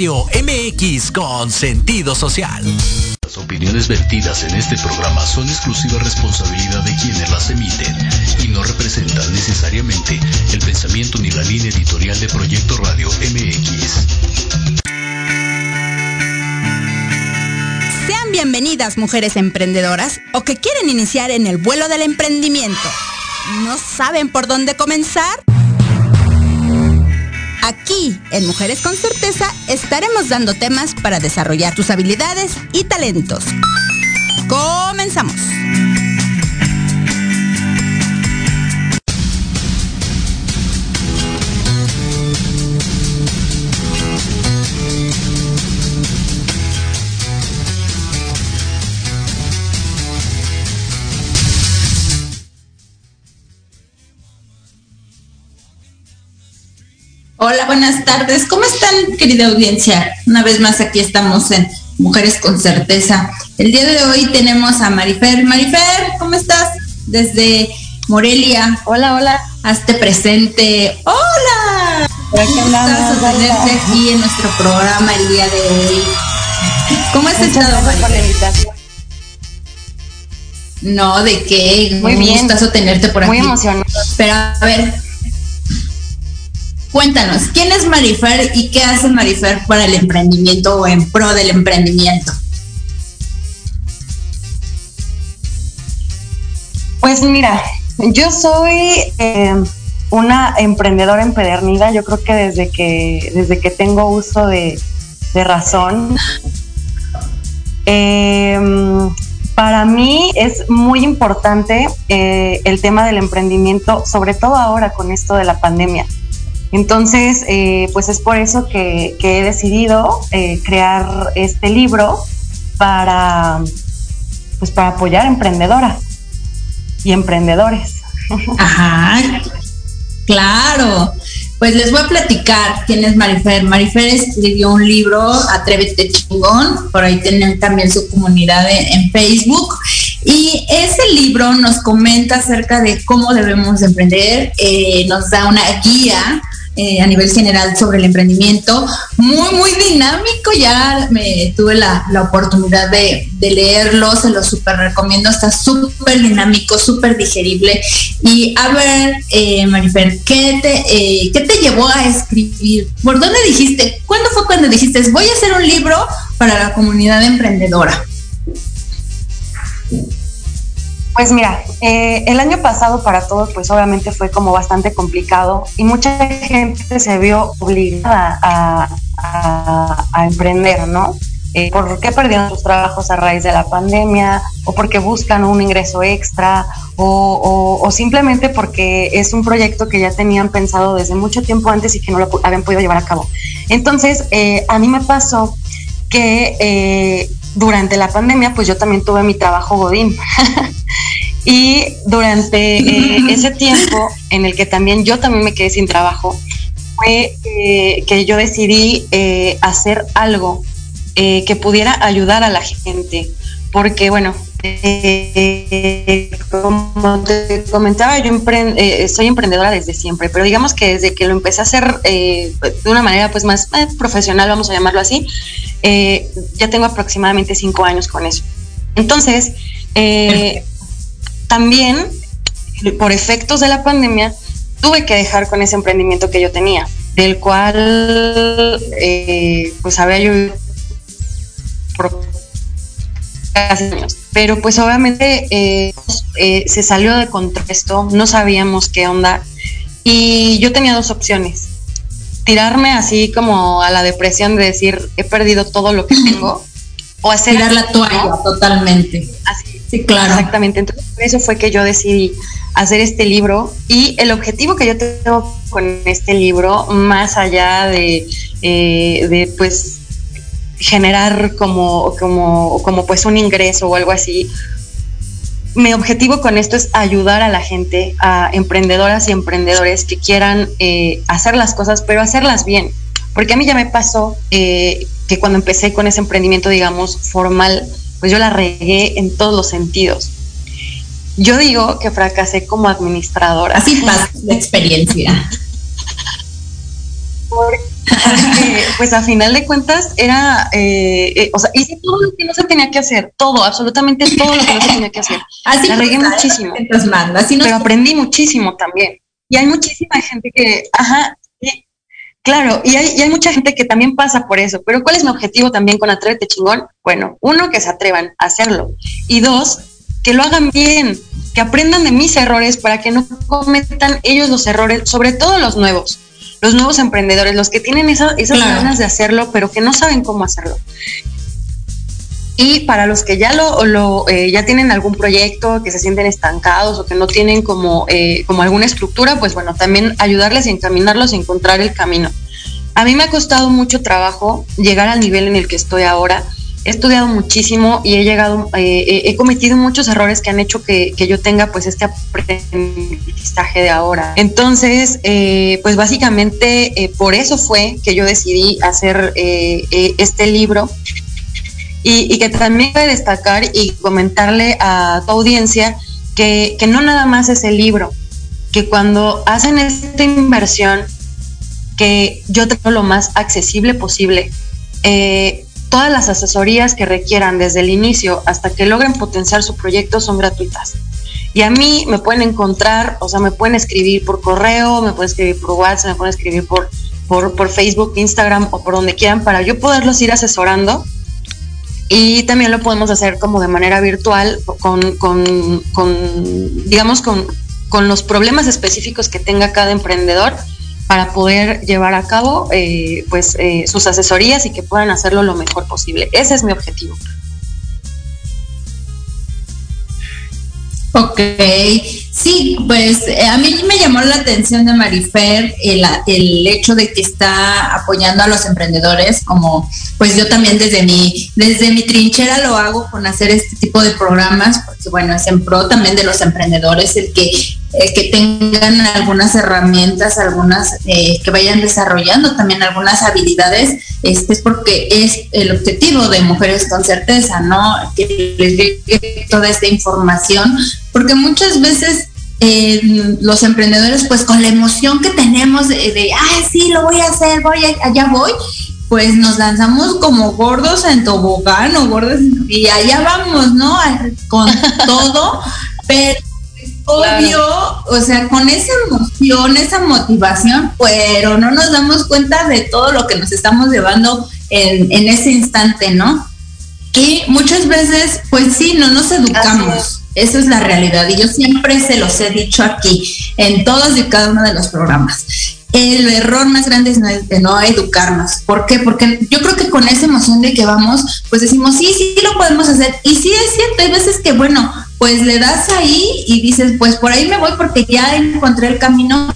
Radio MX con sentido social. Las opiniones vertidas en este programa son exclusiva responsabilidad de quienes las emiten y no representan necesariamente el pensamiento ni la línea editorial de Proyecto Radio MX. Sean bienvenidas mujeres emprendedoras o que quieren iniciar en el vuelo del emprendimiento. ¿No saben por dónde comenzar? Aquí, en Mujeres con Certeza, estaremos dando temas para desarrollar tus habilidades y talentos. Comenzamos. Hola, buenas tardes. ¿Cómo están, querida audiencia? Una vez más aquí estamos en Mujeres con Certeza. El día de hoy tenemos a Marifer. Marifer, ¿cómo estás? Desde Morelia. Hola, hola. Hazte presente. Hola. Hola, tenerte aquí en nuestro programa el día de hoy. ¿Cómo has estado, Marifer? No, ¿de qué? Muy bien. gustazo tenerte por aquí. Muy emocionada. Pero a ver, Cuéntanos, ¿quién es Marifer y qué hace Marifer para el emprendimiento o en pro del emprendimiento? Pues mira, yo soy eh, una emprendedora empedernida, yo creo que desde que, desde que tengo uso de, razón. Em, para mí es muy importante eh, el tema del emprendimiento, sobre todo ahora con esto de la pandemia. Entonces, eh, pues es por eso que, he decidido eh, crear este libro para, pues para apoyar emprendedoras y emprendedores. Ajá, claro. Pues les voy a platicar quién es Marifer. Marifer escribió un libro, Atrévete chingón, por ahí tienen también su comunidad en, Facebook. Y ese libro nos comenta acerca de cómo debemos emprender, eh, nos da una guía eh, a nivel general sobre el emprendimiento, muy, muy dinámico. Ya me tuve la, oportunidad de, leerlo, se lo súper recomiendo, está súper dinámico, súper digerible. Y a ver, eh, Marifer, ¿qué te, eh, ¿qué te llevó a escribir? ¿Por dónde dijiste? ¿Cuándo fue cuando dijiste, voy a hacer un libro para la comunidad emprendedora? Pues mira, eh, el año pasado para todos pues obviamente fue como bastante complicado y mucha gente se vio obligada a, emprender, ¿no? Eh, porque perdieron sus trabajos a raíz de la pandemia o porque buscan un ingreso extra o, simplemente porque es un proyecto que ya tenían pensado desde mucho tiempo antes y que no lo habían podido llevar a cabo. Entonces, eh, a mí me pasó que eh, durante la pandemia, pues yo también tuve mi trabajo Godín. y durante eh, ese tiempo en el que también yo también me quedé sin trabajo, fue eh, que yo decidí eh, hacer algo que pudiera ayudar a la gente. Porque, bueno, como te comentaba, yo soy emprendedora desde siempre, pero digamos que desde que lo empecé a hacer de una manera pues más profesional, vamos a llamarlo así, ya tengo aproximadamente cinco años con eso. Entonces, también, por efectos de la pandemia, tuve que dejar con ese emprendimiento que yo tenía, del cual eh, pues había yo por casi años. Pero pues obviamente eh, eh, se salió de contexto, no sabíamos qué onda y yo tenía dos opciones. Tirarme así como a la depresión de decir he perdido todo lo que tengo o hacer... Tirar la toalla totalmente. Así Sí, claro. Exactamente. Entonces, por eso fue que yo decidí hacer este libro y el objetivo que yo tengo con este libro, más allá de, eh, de pues generar como, como, como pues un ingreso o algo así, mi objetivo con esto es ayudar a la gente, a emprendedoras y emprendedores que quieran eh, hacer las cosas, pero hacerlas bien. Porque a mí ya me pasó eh, que cuando empecé con ese emprendimiento, digamos, formal, pues yo la regué en todos los sentidos. Yo digo que fracasé como administradora. Así pasa la experiencia. porque, pues a final de cuentas era, eh, eh, o sea, hice todo lo que no se tenía que hacer, todo, absolutamente todo lo que no se tenía que hacer. Así La regué muchísimo. pero aprendí muchísimo también. Y hay muchísima gente que, ajá, claro, y hay, y hay mucha gente que también pasa por eso. Pero ¿cuál es mi objetivo también con Atrévete Chingón? Bueno, uno, que se atrevan a hacerlo. Y dos, que lo hagan bien, que aprendan de mis errores para que no cometan ellos los errores, sobre todo los nuevos, los nuevos emprendedores, los que tienen esas ganas de hacerlo, pero que no saben cómo hacerlo. Y para los que ya lo, eh, ya tienen algún proyecto, que se sienten estancados o que no tienen como, eh, como alguna estructura, pues bueno, también ayudarles y encaminarlos a encontrar el camino. A mí me ha costado mucho trabajo llegar al nivel en el que estoy ahora he estudiado muchísimo y he llegado, eh, he cometido muchos errores que han hecho que, yo tenga pues este aprendizaje de ahora. Entonces, eh, pues básicamente eh, por eso fue que yo decidí hacer este libro y, que también voy a destacar y comentarle a tu audiencia que, que no nada más es el libro, que cuando hacen esta inversión, que yo tengo lo más accesible posible, eh, Todas las asesorías que requieran desde el inicio hasta que logren potenciar su proyecto son gratuitas. Y a mí me pueden encontrar, o sea, me pueden escribir por correo, me pueden escribir por WhatsApp, me pueden escribir por, por, Facebook, Instagram o por donde quieran para yo poderlos ir asesorando. Y también lo podemos hacer como de manera virtual con, con, digamos, con, con los problemas específicos que tenga cada emprendedor para poder llevar a cabo eh, pues eh, sus asesorías y que puedan hacerlo lo mejor posible. Ese es mi objetivo. Ok, sí, pues eh, a mí me llamó la atención de Marifer el, el, hecho de que está apoyando a los emprendedores, como pues yo también desde mi, desde mi trinchera lo hago con hacer este tipo de programas, porque bueno, es en pro también de los emprendedores el que eh, que tengan algunas herramientas, algunas eh, que vayan desarrollando también algunas habilidades, este es porque es el objetivo de Mujeres con Certeza, ¿no? Que les llegue toda esta información, porque muchas veces eh, los emprendedores, pues con la emoción que tenemos de, de, ah, sí, lo voy a hacer, voy, allá voy, pues nos lanzamos como gordos en tobogán o gordos y allá vamos, ¿no? Con todo, pero obvio, o sea, con esa emoción, esa motivación, pero no nos damos cuenta de todo lo que nos estamos llevando en, ese instante, ¿no? Y muchas veces, pues sí, no nos educamos. Esa es la realidad. Y yo siempre se los he dicho aquí, en todos y cada uno de los programas. El error más grande es de no educarnos. ¿Por qué? Porque yo creo que con esa emoción de que vamos, pues decimos, sí, sí, lo podemos hacer. Y sí es cierto, hay veces que, bueno, pues le das ahí y dices, pues por ahí me voy porque ya encontré el camino,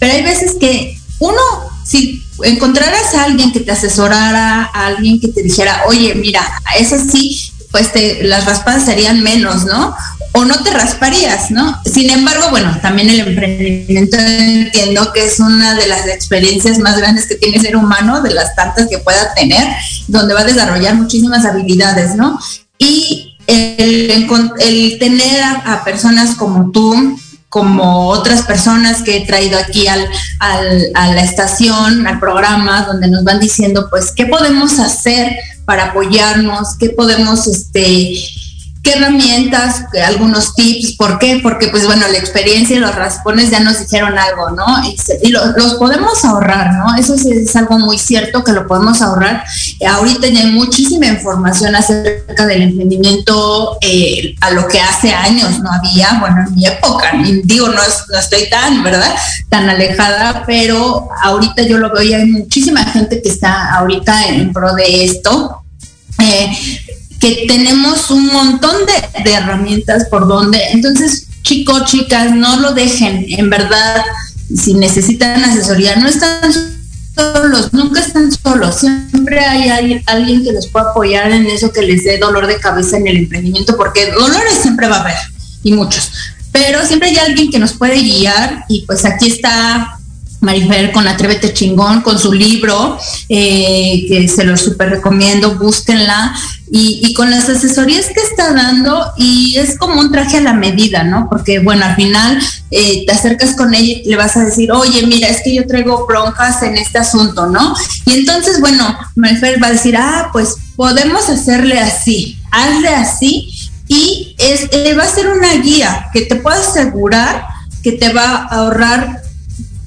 pero hay veces que uno, si encontraras a alguien que te asesorara, a alguien que te dijera, oye, mira, es así, pues te, las raspadas serían menos, ¿no? O no te rasparías, ¿no? Sin embargo, bueno, también el emprendimiento entiendo que es una de las experiencias más grandes que tiene el ser humano, de las tantas que pueda tener, donde va a desarrollar muchísimas habilidades, ¿no? Y el, tener a, personas como tú, como otras personas que he traído aquí al, a la estación, al programa, donde nos van diciendo, pues, qué podemos hacer para apoyarnos, qué podemos, este, herramientas, algunos tips, ¿por qué? Porque pues bueno, la experiencia y los raspones ya nos dijeron algo, ¿no? Y, los podemos ahorrar, ¿no? Eso es, algo muy cierto que lo podemos ahorrar. ahorita ya hay muchísima información acerca del emprendimiento eh, a lo que hace años no había, bueno, en mi época, digo, no, no estoy tan, ¿verdad? Tan alejada, pero ahorita yo lo veo y hay muchísima gente que está ahorita en pro de esto. Eh, que tenemos un montón de, herramientas por donde, entonces chicos, chicas, no lo dejen, en verdad, si necesitan asesoría, no están solos, nunca están solos, siempre hay alguien que los pueda apoyar en eso que les dé dolor de cabeza en el emprendimiento, porque dolores siempre va a haber, y muchos, pero siempre hay alguien que nos puede guiar, y pues aquí está Marifer con Atrévete Chingón, con su libro, eh, que se lo súper recomiendo, búsquenla, y, con las asesorías que está dando, y es como un traje a la medida, ¿no? Porque, bueno, al final eh, te acercas con ella y le vas a decir, oye, mira, es que yo traigo broncas en este asunto, ¿no? Y entonces, bueno, Marifer va a decir, ah, pues podemos hacerle así, hazle así, y es, eh, va a ser una guía que te puedo asegurar que te va a ahorrar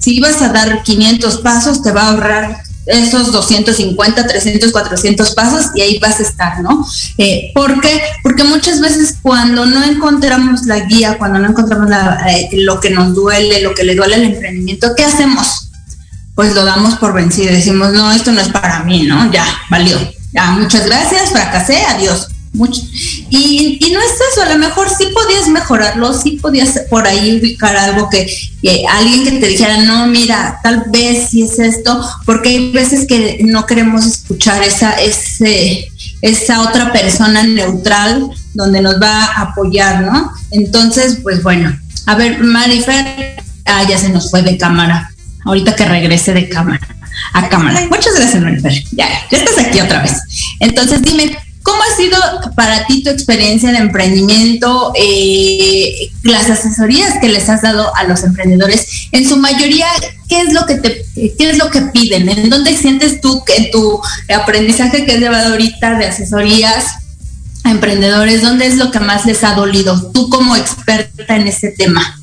si ibas a dar 500 pasos, te va a ahorrar esos 250, 300, 400 pasos y ahí vas a estar, ¿no? Eh, ¿Por qué? Porque muchas veces cuando no encontramos la guía, cuando no encontramos eh, lo que nos duele, lo que le duele al emprendimiento, ¿qué hacemos? Pues lo damos por vencido, decimos, no, esto no es para mí, ¿no? Ya, valió. Ya, muchas gracias, fracasé, adiós mucho. Y, no es eso, a lo mejor sí podías mejorarlo, sí podías por ahí ubicar algo que, alguien que te dijera, no, mira, tal vez si es esto, porque hay veces que no queremos escuchar esa, ese, esa otra persona neutral donde nos va a apoyar, ¿no? Entonces, pues bueno, a ver, Marifer, ah, ya se nos fue de cámara, ahorita que regrese de cámara, a cámara. Muchas gracias, Marifer, ya, ya estás aquí otra vez. Entonces, dime, ¿Cómo ha sido para ti tu experiencia de emprendimiento, eh, las asesorías que les has dado a los emprendedores? En su mayoría, ¿qué es lo que te, qué es lo que piden? ¿En dónde sientes tú que tu aprendizaje que has llevado ahorita de asesorías a emprendedores, dónde es lo que más les ha dolido? Tú como experta en ese tema.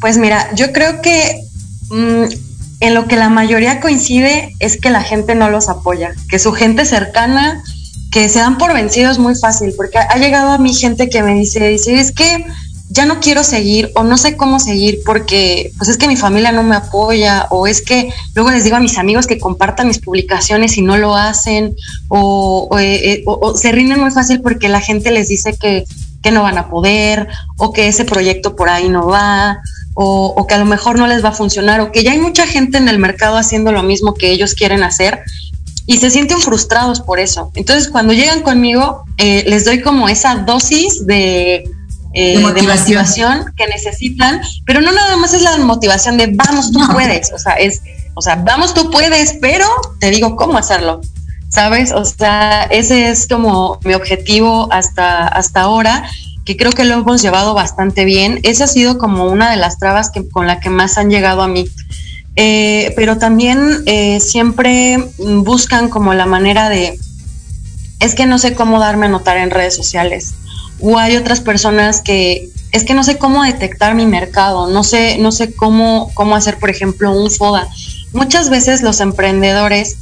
Pues mira, yo creo que mm, en lo que la mayoría coincide es que la gente no los apoya, que su gente cercana, que se dan por vencidos muy fácil, porque ha llegado a mí gente que me dice, dice, es que ya no quiero seguir o no sé cómo seguir porque pues es que mi familia no me apoya o es que luego les digo a mis amigos que compartan mis publicaciones y no lo hacen o, eh, eh, se rinden muy fácil porque la gente les dice que, que no van a poder o que ese proyecto por ahí no va o, que a lo mejor no les va a funcionar o que ya hay mucha gente en el mercado haciendo lo mismo que ellos quieren hacer y se sienten frustrados por eso. Entonces, cuando llegan conmigo, eh, les doy como esa dosis de, eh, motivación. que necesitan, pero no nada más es la motivación de vamos, tú puedes, o sea, es, o sea, vamos, tú puedes, pero te digo cómo hacerlo. ¿Sabes? O sea, ese es como mi objetivo hasta, hasta ahora que creo que lo hemos llevado bastante bien. Esa ha sido como una de las trabas que, con la que más han llegado a mí. Eh, pero también eh, siempre buscan como la manera de, es que no sé cómo darme a notar en redes sociales. O hay otras personas que, es que no sé cómo detectar mi mercado, no sé, no sé cómo, cómo hacer, por ejemplo, un FODA. Muchas veces los emprendedores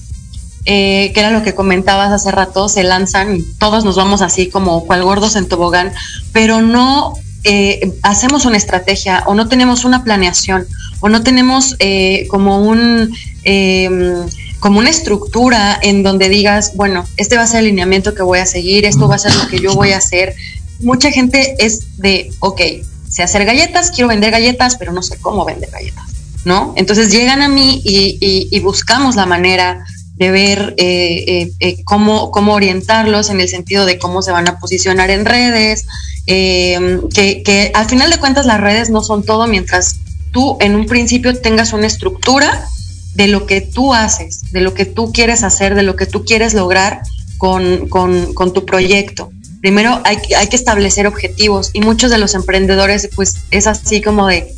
eh, que era lo que comentabas hace rato, se lanzan y todos nos vamos así como cual gordos en tobogán, pero no eh, hacemos una estrategia o no tenemos una planeación o no tenemos eh, como un em, como una estructura en donde digas, bueno, este va a ser el lineamiento que voy a seguir, esto va a ser lo que yo voy a hacer. Mucha gente es de, ok, sé hacer galletas, quiero vender galletas, pero no sé cómo vender galletas, ¿no? Entonces llegan a mí y buscamos la manera de ver eh, eh, eh, cómo, cómo orientarlos en el sentido de cómo se van a posicionar en redes, que, que al final de cuentas las redes no son todo mientras tú en un principio tengas una estructura de lo que tú haces, de lo que tú quieres hacer, de lo que tú quieres lograr con, con, con tu proyecto. Primero hay, hay que establecer objetivos y muchos de los emprendedores pues es así como de,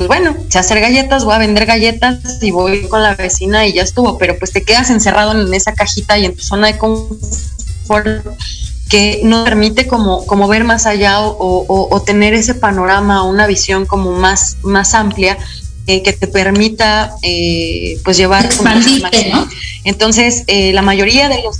pues bueno, sé hacer galletas, voy a vender galletas y voy con la vecina y ya estuvo, pero pues te quedas encerrado en esa cajita y en tu zona de confort que no permite como, como ver más allá o, tener ese panorama, una visión como más, más amplia eh, que te permita eh, pues llevar... Expandirte, ¿no? Entonces, eh, la mayoría de los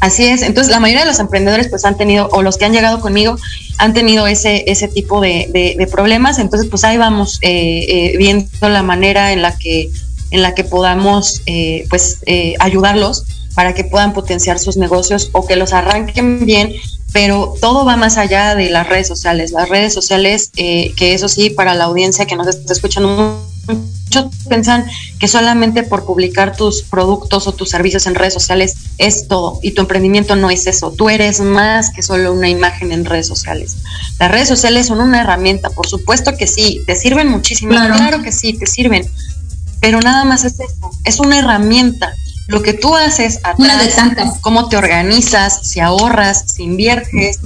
Así es, entonces la mayoría de los emprendedores pues han tenido, o los que han llegado conmigo, han tenido ese, ese tipo de, problemas, entonces pues ahí vamos eh, eh, viendo la manera en la que, en la que podamos eh, pues ayudarlos para que puedan potenciar sus negocios o que los arranquen bien, pero todo va más allá de las redes sociales. Las redes sociales, que eso sí, para la audiencia que nos está escuchando mucho, piensan que solamente por publicar tus productos o tus servicios en redes sociales es todo y tu emprendimiento no es eso. Tú eres más que solo una imagen en redes sociales. Las redes sociales son una herramienta, por supuesto que sí, te sirven muchísimo, claro, que sí, te sirven, pero nada más es eso, es una herramienta. Lo que tú haces atrás, cómo te organizas, si ahorras, si inviertes,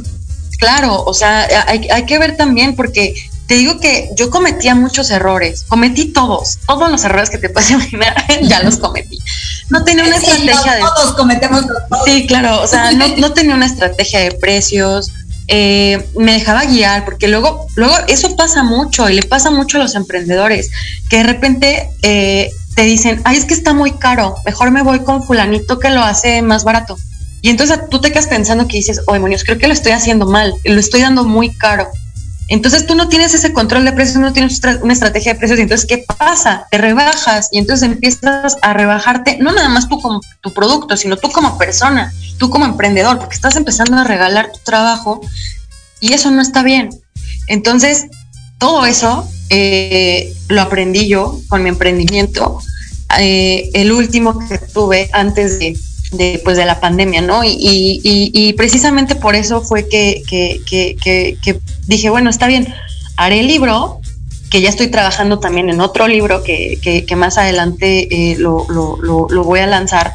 claro, o sea, hay, hay que ver también porque te digo que yo cometía muchos errores, cometí todos, todos los errores que te puedes imaginar, ya los cometí. No tenía una estrategia de... Todos cometemos Sí, claro, o sea, no, tenía una estrategia de precios, eh, me dejaba guiar, porque luego, luego eso pasa mucho y le pasa mucho a los emprendedores, que de repente eh, te dicen, ay, es que está muy caro, mejor me voy con fulanito que lo hace más barato. Y entonces tú te quedas pensando que dices, oh demonios, creo que lo estoy haciendo mal, lo estoy dando muy caro. Entonces tú no tienes ese control de precios, no tienes una estrategia de precios. Y entonces, ¿qué pasa? Te rebajas y entonces empiezas a rebajarte, no nada más tú como tu producto, sino tú como persona, tú como emprendedor, porque estás empezando a regalar tu trabajo y eso no está bien. Entonces, todo eso eh, lo aprendí yo con mi emprendimiento. Eh, el último que tuve antes de, de, pues, de la pandemia, ¿no? Y, y, precisamente por eso fue que, que, que, dije, bueno, está bien, haré el libro, que ya estoy trabajando también en otro libro que, más adelante eh, lo, lo, lo, voy a lanzar,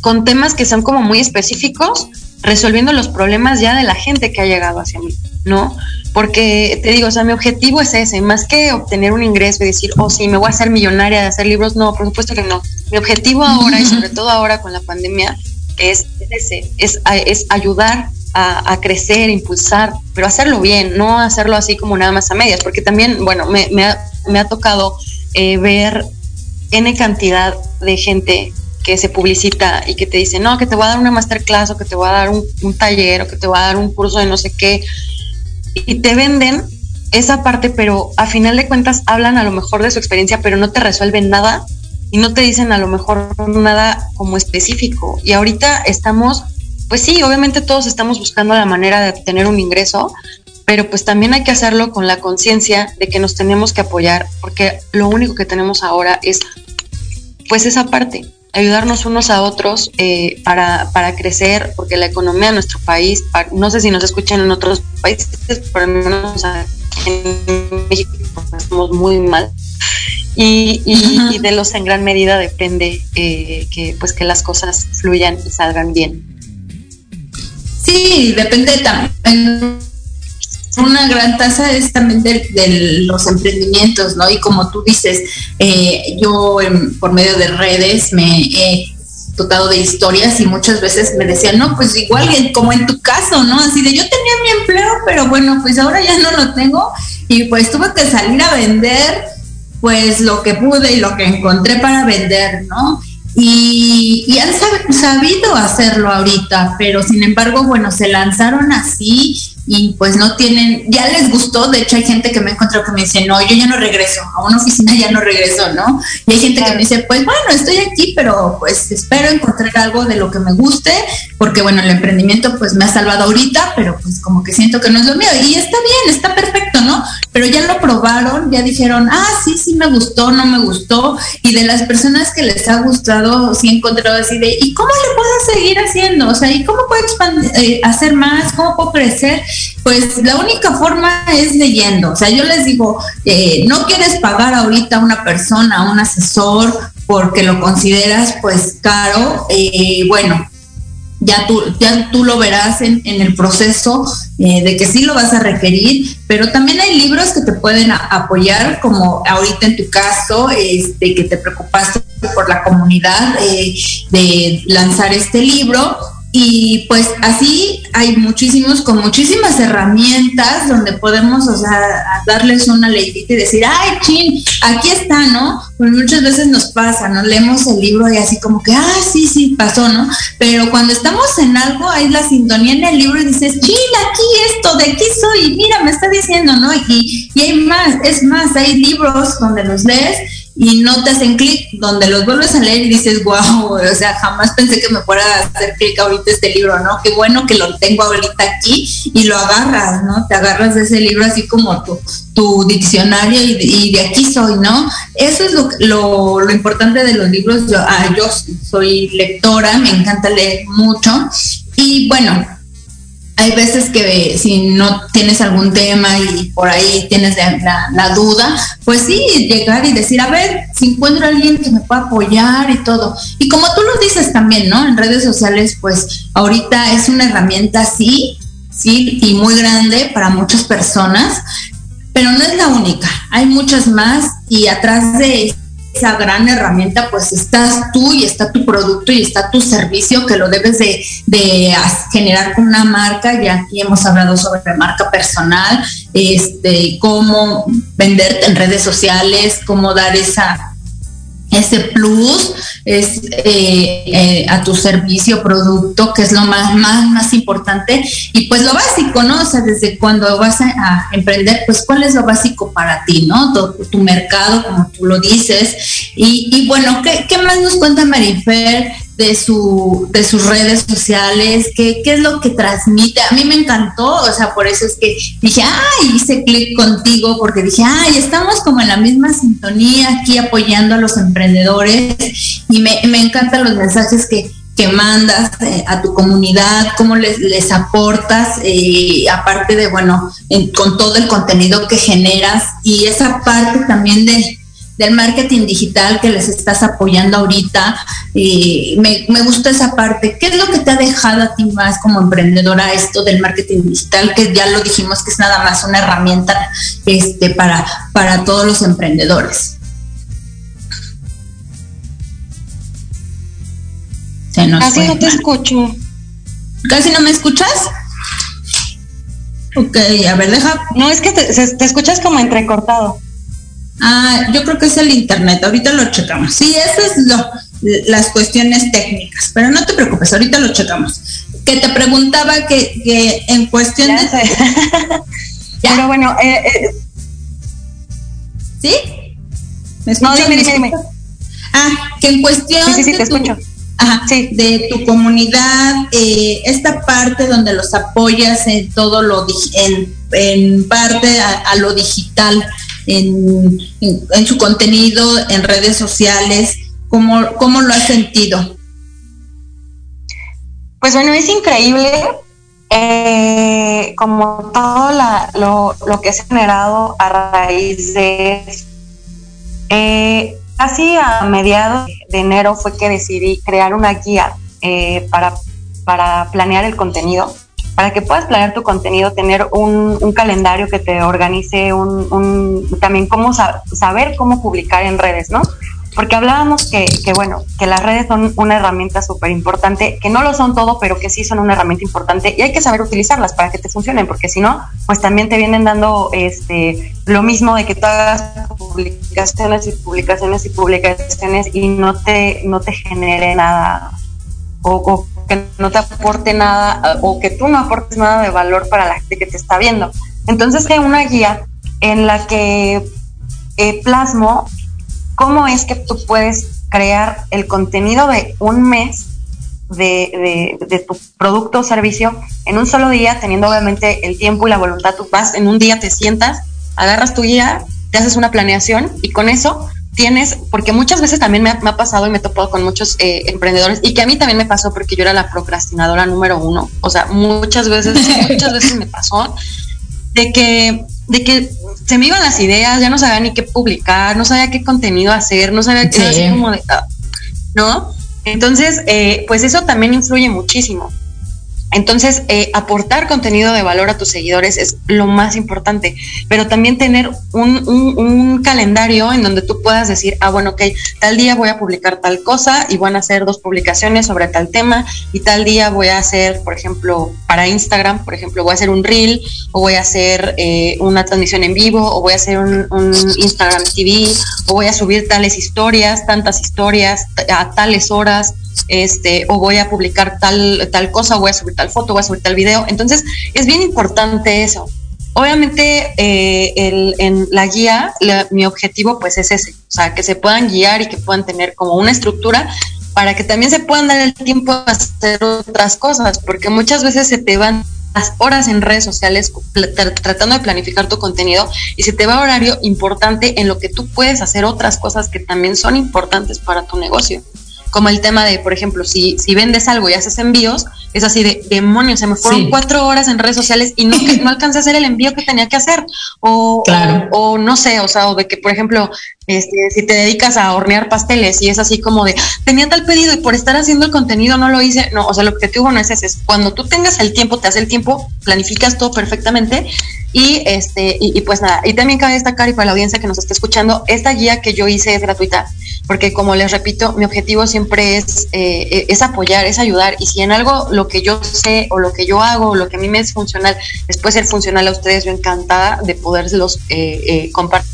con temas que son como muy específicos, resolviendo los problemas ya de la gente que ha llegado hacia mí, ¿no? Porque te digo, o sea, mi objetivo es ese, más que obtener un ingreso y decir, oh, sí, me voy a hacer millonaria de hacer libros, no, por supuesto que no. Mi objetivo ahora, y sobre todo ahora con la pandemia, es ese, es, es ayudar a, crecer, impulsar, pero hacerlo bien, no hacerlo así como nada más a medias, porque también, bueno, me, ha, me ha, tocado eh, ver N cantidad de gente que se publicita y que te dice, no, que te voy a dar una masterclass o que te voy a dar un, un taller o que te voy a dar un curso de no sé qué, y te venden esa parte, pero a final de cuentas hablan a lo mejor de su experiencia, pero no te resuelven nada y no te dicen a lo mejor nada como específico. Y ahorita estamos, pues sí, obviamente todos estamos buscando la manera de obtener un ingreso, pero pues también hay que hacerlo con la conciencia de que nos tenemos que apoyar, porque lo único que tenemos ahora es pues esa parte ayudarnos unos a otros eh, para, para, crecer, porque la economía de nuestro país, no sé si nos escuchan en otros países, pero al menos en México estamos muy mal. Y, y, de los en gran medida depende eh, que pues que las cosas fluyan y salgan bien. Sí, depende también una gran tasa es también de, los emprendimientos, ¿no? Y como tú dices, eh, yo por medio de redes me he dotado de historias y muchas veces me decían, no, pues igual como en tu caso, ¿no? Así de yo tenía mi empleo, pero bueno, pues ahora ya no lo tengo y pues tuve que salir a vender pues lo que pude y lo que encontré para vender, ¿no? Y, han sabido hacerlo ahorita, pero sin embargo, bueno, se lanzaron así y pues no tienen, ya les gustó, de hecho hay gente que me ha encontrado que me dice, no, yo ya no regreso, a una oficina ya no regreso, ¿no? Y hay gente que me dice, pues bueno, estoy aquí, pero pues espero encontrar algo de lo que me guste, porque bueno, el emprendimiento pues me ha salvado ahorita, pero pues como que siento que no es lo mío, y está bien, está perfecto, ¿no? Pero ya lo probaron, ya dijeron, ah, sí, sí me gustó, no me gustó, y de las personas que les ha gustado, sí he encontrado así de, ¿y cómo le puedo seguir haciendo? O sea, ¿y cómo puedo expandir, eh, hacer más? ¿Cómo puedo crecer? Pues la única forma es leyendo. O sea, yo les digo, eh, no quieres pagar ahorita a una persona, a un asesor, porque lo consideras pues caro. Eh, bueno, ya tú, ya tú lo verás en, el proceso eh, de que sí lo vas a requerir, pero también hay libros que te pueden apoyar, como ahorita en tu caso, este, que te preocupaste por la comunidad de lanzar este libro y pues así hay muchísimos, con muchísimas herramientas donde podemos, o sea, darles una leidita y decir, ay, chin, aquí está, ¿no? Pues muchas veces nos pasa, ¿no? Leemos el libro y así como que, ah, sí, sí, pasó, ¿no? Pero cuando estamos en algo, hay la sintonía en el libro y dices, chin, aquí esto, de aquí soy, mira, me está diciendo, ¿no? Y, y hay más, es más, hay libros donde los lees y no te hacen clic, donde los vuelves a leer y dices, wow, o sea, jamás pensé que me fuera a hacer clic ahorita este libro, ¿no? Qué bueno que lo tengo ahorita aquí y lo agarras, ¿no? Te agarras de ese libro así como tu, tu diccionario y de, aquí soy, ¿no? Eso es lo, lo, lo importante de los libros. Yo, ah, yo soy lectora, me encanta leer mucho y bueno, hay veces que si no tienes algún tema y por ahí tienes la, duda, pues sí, llegar y decir, a ver, si encuentro a alguien que me pueda apoyar y todo. Y como tú lo dices también, ¿no? En redes sociales, pues ahorita es una herramienta, sí, sí, y muy grande para muchas personas, pero no es la única. Hay muchas más y atrás de esa gran herramienta, pues estás tú y está tu producto y está tu servicio que lo debes de, generar con una marca. Ya aquí hemos hablado sobre marca personal, este, cómo venderte en redes sociales, cómo dar esa ese plus es eh, eh, a tu servicio, producto, que es lo más, más, más importante. Y pues lo básico, ¿no? O sea, desde cuando vas a, emprender, pues cuál es lo básico para ti, ¿no? Tu, mercado, como tú lo dices. Y, y bueno, ¿qué, ¿qué, más nos cuenta Marifer de, su, de sus redes sociales, qué, qué es lo que transmite. A mí me encantó, o sea, por eso es que dije, ay, hice clic contigo, porque dije, ay, estamos como en la misma sintonía aquí apoyando a los emprendedores y me, me encantan los mensajes que, que mandas eh, a tu comunidad, cómo les, les aportas, eh, aparte de, bueno, con todo el contenido que generas y esa parte también de del marketing digital que les estás apoyando ahorita. y me, me, gusta esa parte. ¿Qué es lo que te ha dejado a ti más como emprendedora esto del marketing digital? Que ya lo dijimos que es nada más una herramienta este, para, para todos los emprendedores. Casi no te escucho. ¿Casi no me escuchas? Ok, a ver, deja. No, es que te, te escuchas como entrecortado. Ah, yo creo que es el internet, ahorita lo checamos. Sí, esas es lo, las cuestiones técnicas, pero no te preocupes, ahorita lo checamos. Que te preguntaba que, que en cuestión de... Pero bueno, eh, eh. ¿sí? ¿Me escuchas? No, dime, dime, Ah, que en cuestión... Sí, sí, te escucho. Ajá, sí. de tu comunidad, eh, esta parte donde los apoyas en todo lo, en, en parte a lo digital, en, su contenido, en redes sociales? ¿Cómo, cómo lo has sentido? Pues bueno, es increíble eh, como todo lo, lo, que ha generado a raíz de eh, casi a mediados de enero fue que decidí crear una guía eh, para, para planear el contenido para que puedas planear tu contenido, tener un, calendario que te organice, un, también cómo saber cómo publicar en redes, ¿no? Porque hablábamos que, que bueno, que las redes son una herramienta súper importante, que no lo son todo, pero que sí son una herramienta importante y hay que saber utilizarlas para que te funcionen, porque si no, pues también te vienen dando este lo mismo de que tú hagas publicaciones y publicaciones y publicaciones y no te, no te genere nada o que no te aporte nada o que tú no aportes nada de valor para la gente que te está viendo. Entonces hay una guía en la que eh, plasmo cómo es que tú puedes crear el contenido de un mes de, de, tu producto o servicio en un solo día, teniendo obviamente el tiempo y la voluntad. Tú vas en un día, te sientas, agarras tu guía, te haces una planeación y con eso tienes, porque muchas veces también me ha, pasado y me he topado con muchos eh, emprendedores y que a mí también me pasó porque yo era la procrastinadora número uno, o sea, muchas veces, muchas veces me pasó de que, de que se me iban las ideas, ya no sabía ni qué publicar, no sabía qué contenido hacer, no sabía qué, así como de, ah, ¿no? Entonces, eh, pues eso también influye muchísimo. Entonces, eh, aportar contenido de valor a tus seguidores es lo más importante, pero también tener un, calendario en donde tú puedas decir, ah, bueno, ok, tal día voy a publicar tal cosa y van a hacer dos publicaciones sobre tal tema y tal día voy a hacer, por ejemplo, para Instagram, por ejemplo, voy a hacer un reel o voy a hacer eh, una transmisión en vivo o voy a hacer un, un Instagram TV o voy a subir tales historias, tantas historias a tales horas este, o voy a publicar tal, tal cosa, voy a subir tal foto, voy a subir tal video. Entonces, es bien importante eso. obviamente eh, en la guía, mi objetivo pues es ese, o sea, que se puedan guiar y que puedan tener como una estructura para que también se puedan dar el tiempo a hacer otras cosas, porque muchas veces se te van las horas en redes sociales tratando de planificar tu contenido y se te va horario importante en lo que tú puedes hacer otras cosas que también son importantes para tu negocio como el tema de, por ejemplo, si, si vendes algo y haces envíos, es así de demonios, se me fueron cuatro horas en redes sociales y no, no alcancé a hacer el envío que tenía que hacer. O, o, no sé, o sea, o de que, por ejemplo, este, si te dedicas a hornear pasteles y es así como de, tenía tal pedido y por estar haciendo el contenido no lo hice. No, o sea, el objetivo no es ese, es cuando tú tengas el tiempo, te hace el tiempo, planificas todo perfectamente y este, y, pues nada, y también cabe destacar y para la audiencia que nos está escuchando, esta guía que yo hice es gratuita, porque como les repito, mi objetivo siempre es, eh, es apoyar, es ayudar, y si en algo lo que yo sé o lo que yo hago, o lo que a mí me es funcional, después ser funcional a ustedes, yo encantada de poderlos eh, eh, compartir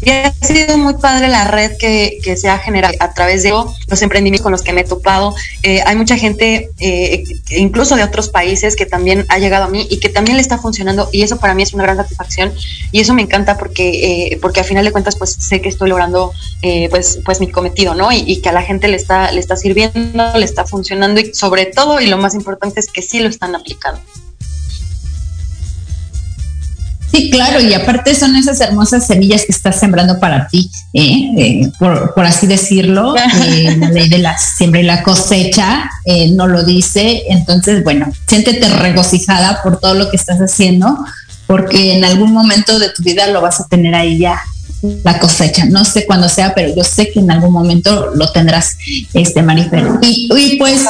y ha sido muy padre la red que, se ha generado a través de los emprendimientos con los que me he topado. Eh, hay mucha gente, eh, incluso de otros países, que también ha llegado a mí y que también le está funcionando y eso para mí es una gran satisfacción y eso me encanta porque, eh, porque a final de cuentas pues sé que estoy logrando pues, pues mi cometido, ¿no? Y, y, que a la gente le está, le está sirviendo, le está funcionando y sobre todo y lo más importante es que sí lo están aplicando. Sí, claro, y aparte son esas hermosas semillas que estás sembrando para ti, ¿eh? Eh, por, así decirlo. Eh, la ley de la siembra y la cosecha no lo dice. Entonces, bueno, siéntete regocijada por todo lo que estás haciendo, porque en algún momento de tu vida lo vas a tener ahí ya la cosecha. No sé cuándo sea, pero yo sé que en algún momento lo tendrás, este Marifer. Y, y pues,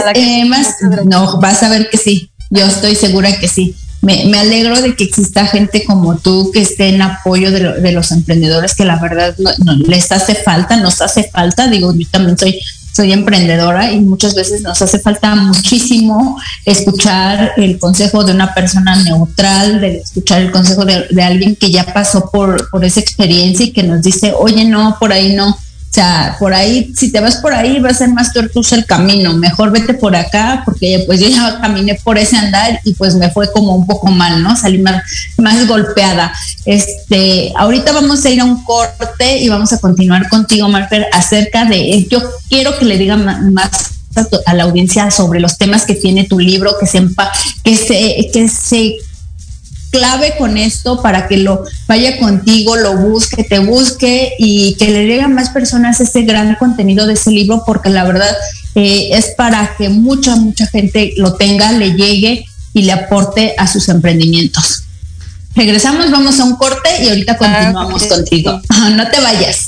más, no, vas a ver que sí. Yo estoy segura que sí me, alegro de que exista gente como tú que esté en apoyo de, de los emprendedores, que la verdad no, les hace falta, nos hace falta. Digo, yo también soy, soy emprendedora y muchas veces nos hace falta muchísimo escuchar el consejo de una persona neutral, de escuchar el consejo de, de alguien que ya pasó por, por esa experiencia y que nos dice, oye, no, por ahí no o sea, por ahí, si te vas por ahí, va a ser más tortuoso el camino. Mejor vete por acá, porque pues yo ya caminé por ese andar y pues me fue como un poco mal, ¿no? Salí más, golpeada. Este, ahorita vamos a ir a un corte y vamos a continuar contigo, Marfer, acerca de, yo quiero que le digan más a la audiencia sobre los temas que tiene tu libro, que se, que se, que se clave con esto para que lo vaya contigo, lo busque, te busque y que le llegue a más personas ese gran contenido de ese libro, porque la verdad eh, es para que mucha, mucha gente lo tenga, le llegue y le aporte a sus emprendimientos. Regresamos, vamos a un corte y ahorita continuamos contigo. No te vayas.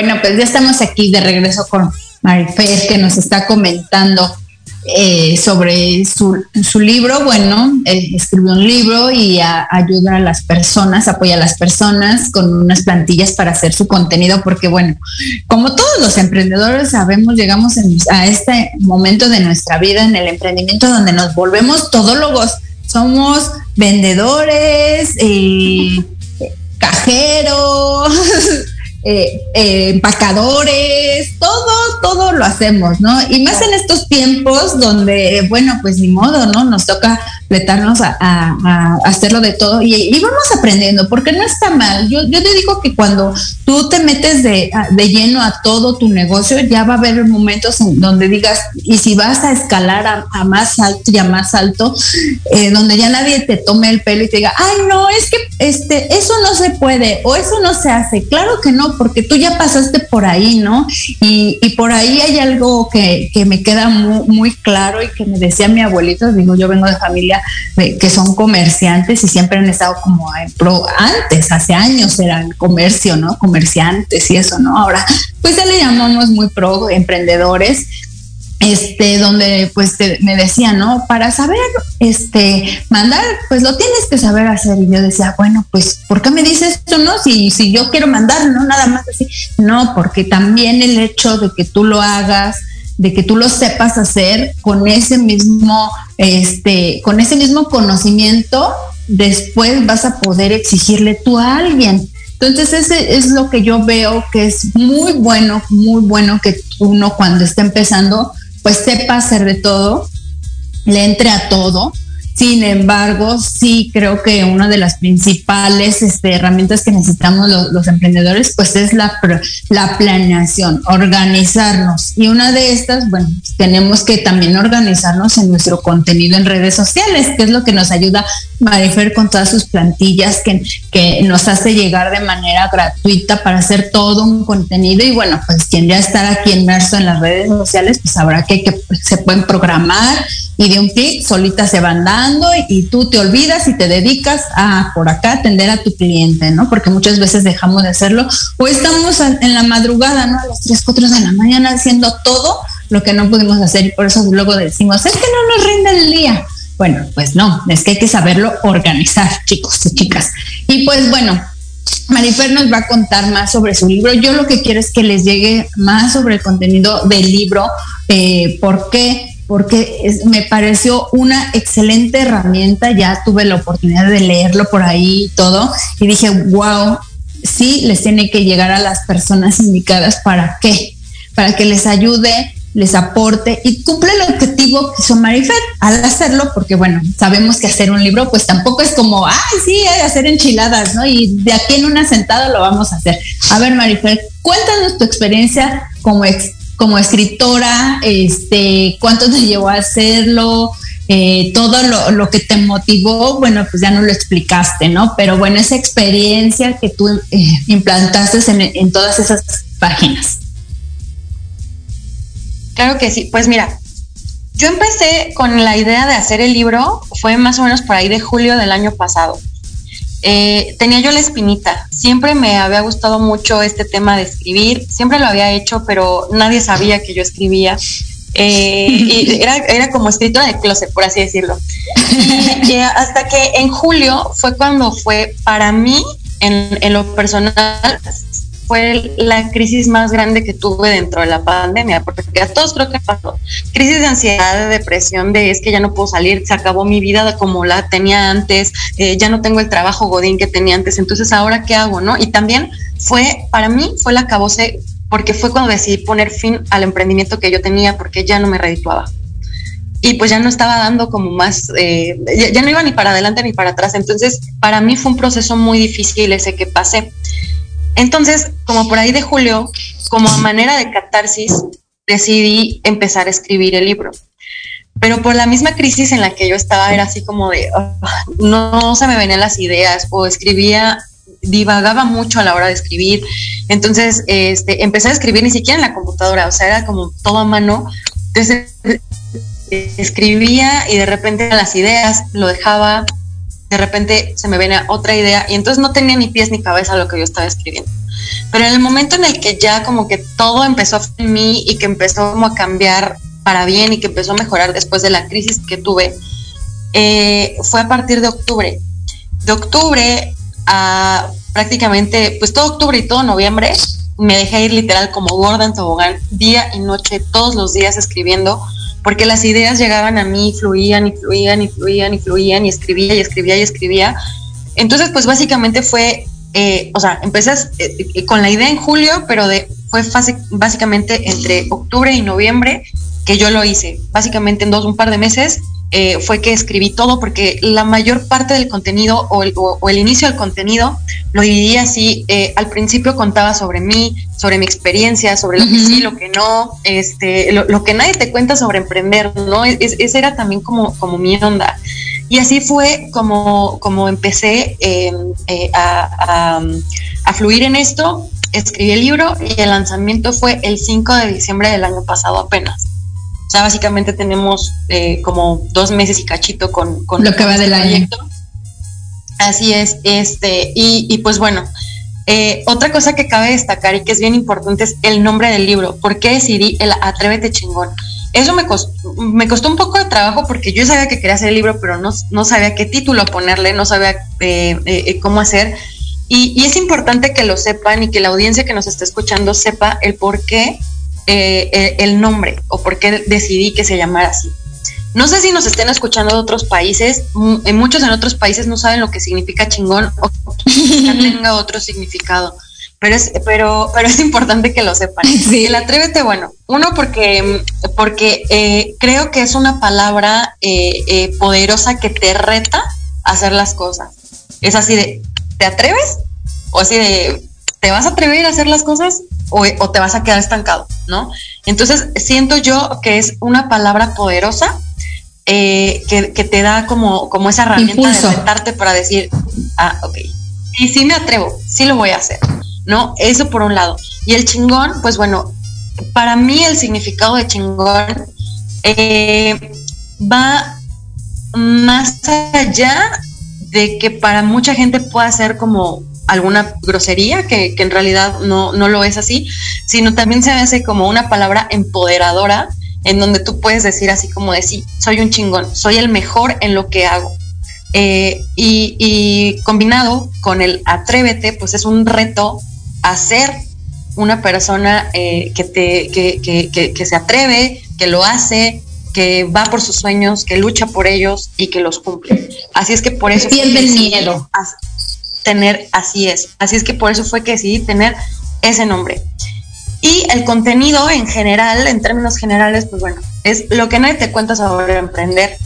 Bueno, pues ya estamos aquí de regreso con Marifer que nos está comentando eh, sobre su, su, libro. Bueno, eh, escribe un libro y ayuda a las personas, apoya a las personas con unas plantillas para hacer su contenido, porque bueno, como todos los emprendedores sabemos, llegamos a este momento de nuestra vida en el emprendimiento donde nos volvemos todólogos. Somos vendedores, eh, cajeros. Eh, eh, empacadores, todo, todo lo hacemos, ¿no? Y más en estos tiempos donde, bueno, pues ni modo, ¿no? Nos toca fletarnos a, hacerlo de todo y, vamos aprendiendo, porque no está mal. Yo, yo te digo que cuando tú te metes de, lleno a todo tu negocio, ya va a haber momentos en donde digas, y si vas a escalar a, más alto y a más alto, eh, donde ya nadie te tome el pelo y te diga, ay, no, es que este, eso no se puede o eso no se hace. Claro que no, porque tú ya pasaste por ahí, ¿no? Y, por ahí hay algo que, me queda muy, muy, claro y que me decía mi abuelito, digo, yo vengo de familia que son comerciantes y siempre han estado como en pro, antes, hace años eran comercio, ¿no? Comerciantes y eso, ¿no? Ahora, pues ya le llamamos muy pro emprendedores este, donde pues me decían, ¿no? Para saber, este, mandar, pues lo tienes que saber hacer. Y yo decía, bueno, pues, ¿por qué me dices esto, no? Si, si yo quiero mandar, ¿no? Nada más así. No, porque también el hecho de que tú lo hagas, de que tú lo sepas hacer con ese mismo, este, con ese mismo conocimiento, después vas a poder exigirle tú a alguien. Entonces, ese es lo que yo veo que es muy bueno, muy bueno que uno cuando está empezando pues sepa hacer de todo, le entre a todo. Sin embargo, sí creo que una de las principales este, herramientas que necesitamos los, emprendedores, pues es la, la planeación, organizarnos. Y una de estas, bueno, tenemos que también organizarnos en nuestro contenido en redes sociales, que es lo que nos ayuda Marifer con todas sus plantillas que, que nos hace llegar de manera gratuita para hacer todo un contenido y bueno, pues quien ya está aquí inmerso en las redes sociales, pues sabrá que, que se pueden programar y de un clic solita se van dando y, tú te olvidas y te dedicas a por acá atender a tu cliente, ¿no? Porque muchas veces dejamos de hacerlo o estamos en la madrugada, ¿no? A las 3, 4 de la mañana haciendo todo lo que no pudimos hacer y por eso luego decimos, es que no nos rinde el día bueno, pues no, es que hay que saberlo organizar, chicos y chicas. Y pues bueno, Marifer nos va a contar más sobre su libro. Yo lo que quiero es que les llegue más sobre el contenido del libro. Eh, ¿Por qué? Porque me pareció una excelente herramienta. Ya tuve la oportunidad de leerlo por ahí y todo. Y dije, wow, sí les tiene que llegar a las personas indicadas. ¿Para qué? Para que les ayude les aporte y cumple el objetivo que hizo Marifer al hacerlo, porque bueno, sabemos que hacer un libro pues tampoco es como, ay, sí, hay hacer enchiladas, ¿no? Y de aquí en una sentada lo vamos a hacer. A ver, Marifer, cuéntanos tu experiencia como, como escritora, este, cuánto te llevó a hacerlo, eh, todo lo, que te motivó, bueno, pues ya no lo explicaste, ¿no? Pero bueno, esa experiencia que tú eh, implantaste en, en todas esas páginas. Claro que sí. Pues mira, yo empecé con la idea de hacer el libro, fue más o menos por ahí de julio del año pasado. Eh, tenía yo la espinita, siempre me había gustado mucho este tema de escribir, siempre lo había hecho, pero nadie sabía que yo escribía. Eh, y era, como escritora de closet, por así decirlo. Y, hasta que en julio fue cuando fue para mí, en, en lo personal, fue la crisis más grande que tuve dentro de la pandemia, porque a todos creo que pasó. Crisis de ansiedad, de depresión, de es que ya no puedo salir, se acabó mi vida como la tenía antes, eh, ya no tengo el trabajo godín que tenía antes, entonces ahora qué hago, ¿no? Y también fue, para mí, fue la acabose, porque fue cuando decidí poner fin al emprendimiento que yo tenía, porque ya no me redituaba. y pues ya no estaba dando como más, eh, ya, no iba ni para adelante ni para atrás. Entonces, para mí fue un proceso muy difícil ese que pasé. Entonces, como por ahí de julio, como manera de catarsis, decidí empezar a escribir el libro. Pero por la misma crisis en la que yo estaba, era así como de, no se me venían las ideas o escribía divagaba mucho a la hora de escribir. Entonces, este, empecé a escribir ni siquiera en la computadora, o sea, era como todo a mano. Entonces, escribía y de repente las ideas lo dejaba, de repente se me venía otra idea y entonces no tenía ni pies ni cabeza lo que yo estaba escribiendo. Pero en el momento en el que ya como que todo empezó en mí y que empezó como a cambiar para bien y que empezó a mejorar después de la crisis que tuve, eh, fue a partir de octubre. De octubre a prácticamente, pues todo octubre y todo noviembre, me dejé ir literal como gorda en tobogán, día y noche, todos los días escribiendo, porque las ideas llegaban a mí, fluían y fluían y fluían y fluían y escribía y escribía y escribía. Entonces, pues básicamente fue, eh, o sea, empecé eh, eh, con la idea en julio, pero de, fue básicamente entre octubre y noviembre que yo lo hice, básicamente en dos, un par de meses eh, fue que escribí todo porque la mayor parte del contenido o el, inicio del contenido lo dividí así. Eh, al principio contaba sobre mí, sobre mi experiencia, sobre lo que sí, lo que no, este, lo, que nadie te cuenta sobre emprender, ¿no? Es, esa era también como, como mi onda. Y así fue como, como empecé em, eh, a, a fluir en esto. Escribí el libro y el lanzamiento fue el 5 de diciembre del año pasado apenas. O sea, básicamente tenemos eh, como dos meses y cachito con, lo que va del año. Así es, este, y, pues bueno, eh, otra cosa que cabe destacar y que es bien importante es el nombre del libro. ¿Por qué decidí el Atrévete chingón? Eso me costó, me costó un poco de trabajo porque yo sabía que quería hacer el libro, pero no, no sabía qué título ponerle, no sabía eh, cómo hacer. Y, y, es importante que lo sepan y que la audiencia que nos está escuchando sepa el por qué eh, eh, el nombre o por qué decidí que se llamara así. No sé si nos estén escuchando de otros países, en muchos en otros países no saben lo que significa chingón o que tenga otro significado, pero es, pero, pero es importante que lo sepan. Sí. El atrévete, bueno, uno porque, porque eh, creo que es una palabra poderosa que te reta a hacer las cosas. Es así de, ¿te atreves? O así de, ¿te vas a atrever a hacer las cosas? O, te vas a quedar estancado, ¿no? Entonces, siento yo que es una palabra poderosa eh, que, te da como, como esa herramienta de retarte para decir, ah, ok, y sí me atrevo, sí lo voy a hacer, ¿no? Eso por un lado. Y el chingón, pues bueno, para mí el significado de chingón eh, va más allá de que para mucha gente pueda ser como alguna grosería, que, en realidad no, no, lo es así, sino también se hace como una palabra empoderadora en donde tú puedes decir así como decir, soy un chingón, soy el mejor en lo que hago. Eh, y, combinado con el atrévete, pues es un reto a ser una persona eh, que, te, que, que, se atreve, que lo hace, que va por sus sueños, que lucha por ellos y que los cumple. Así es que por eso... Pierde el miedo tener así es. Así es que por eso fue que decidí tener ese nombre. Y el contenido en general, en términos generales, pues bueno, es lo que nadie te cuenta sobre emprender,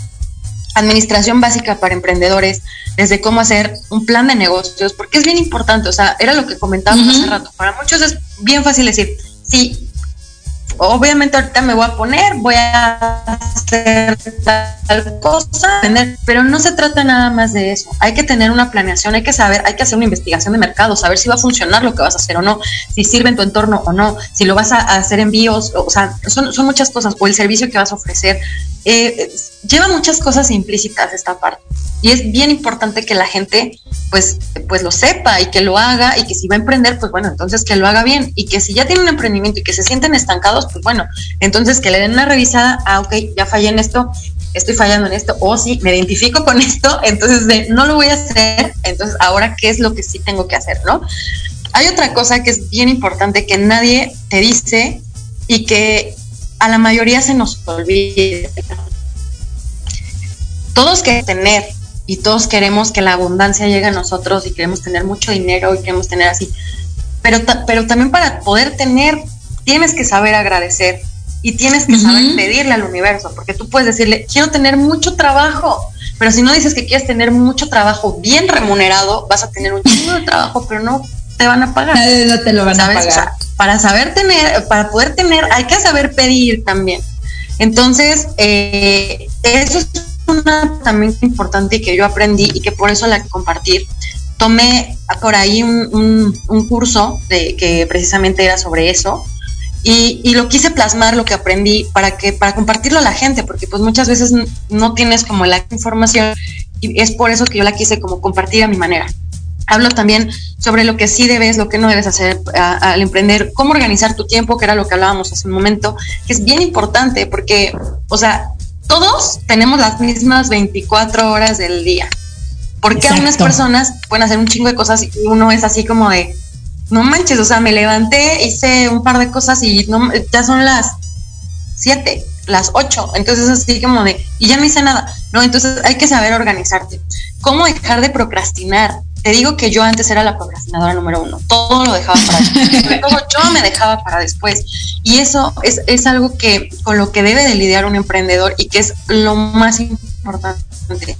administración básica para emprendedores, desde cómo hacer un plan de negocios, porque es bien importante, o sea, era lo que comentábamos hace rato. Para muchos es bien fácil decir, sí, obviamente ahorita me voy a poner, voy a hacer tal cosa, pero no se trata nada más de eso. Hay que tener una planeación, hay que saber, hay que hacer una investigación de mercado, saber si va a funcionar lo que vas a hacer o no, si sirve en tu entorno o no, si lo vas a, hacer envíos, o, sea, son, son, muchas cosas, o el servicio que vas a ofrecer. Eh, lleva muchas cosas implícitas esta parte. Y es bien importante que la gente pues, pues lo sepa y que lo haga y que si va a emprender, pues bueno, entonces que lo haga bien y que si ya tiene un emprendimiento y que se sienten estancados, pues bueno, entonces que le den una revisada, ah, ok, ya fallé en esto, estoy fallando en esto, o sí, me identifico con esto, entonces de, no lo voy a hacer, entonces ahora qué es lo que sí tengo que hacer, ¿no? Hay otra cosa que es bien importante que nadie te dice y que a la mayoría se nos olvida. Todos que tener y todos queremos que la abundancia llegue a nosotros y queremos tener mucho dinero y queremos tener así. Pero, pero también para poder tener, tienes que saber agradecer. y tienes que saber pedirle al universo, porque tú puedes decirle, quiero tener mucho trabajo, pero si no dices que quieres tener mucho trabajo bien remunerado, vas a tener un chingo de trabajo, pero no te van a pagar. No te lo van a pagar. para saber tener, para poder tener, hay que saber pedir también. Entonces, eh, eso es una también importante que yo aprendí y que por eso la compartir. Tomé por ahí un, curso de, que precisamente era sobre eso y, lo quise plasmar lo que aprendí para que para compartirlo a la gente porque pues muchas veces no tienes como la información y es por eso que yo la quise como compartir a mi manera hablo también sobre lo que sí debes lo que no debes hacer al emprender cómo organizar tu tiempo que era lo que hablábamos hace un momento que es bien importante porque o sea todos tenemos las mismas 24 horas del día porque algunas personas pueden hacer un chingo de cosas y uno es así como de no manches, o sea, me levanté, hice un par de cosas y no, ya son las siete, las ocho, entonces así como de, y ya no hice nada, ¿no? Entonces hay que saber organizarte. ¿Cómo dejar de procrastinar? Te digo que yo antes era la procrastinadora número uno, todo lo dejaba para después, todo yo me dejaba para después. Y eso es, es algo que con lo que debe de lidiar un emprendedor y que es lo más importante.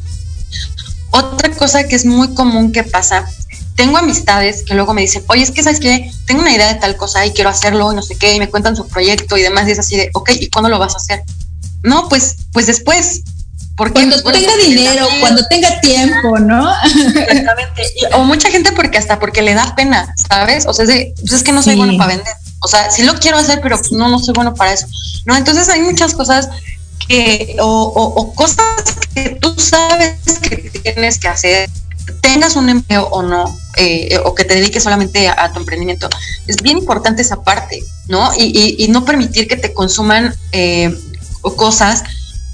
Otra cosa que es muy común que pasa tengo amistades que luego me dicen, oye, es que sabes que tengo una idea de tal cosa y quiero hacerlo y no sé qué, y me cuentan su proyecto y demás, y es así de, ok, ¿y cuándo lo vas a hacer? No, pues, pues después. Porque cuando tenga dinero, cuando tenga tiempo, ¿no? Exactamente. o mucha gente porque hasta porque le da pena, ¿sabes? O sea, es, de, pues es que no soy bueno para vender. O sea, sí lo quiero hacer, pero no, no soy bueno para eso. No, entonces hay muchas cosas que, o, o cosas que tú sabes que tienes que hacer tengas un empleo o no, eh, o que te dediques solamente a, tu emprendimiento, es bien importante esa parte, ¿no? Y, no permitir que te consuman eh, cosas.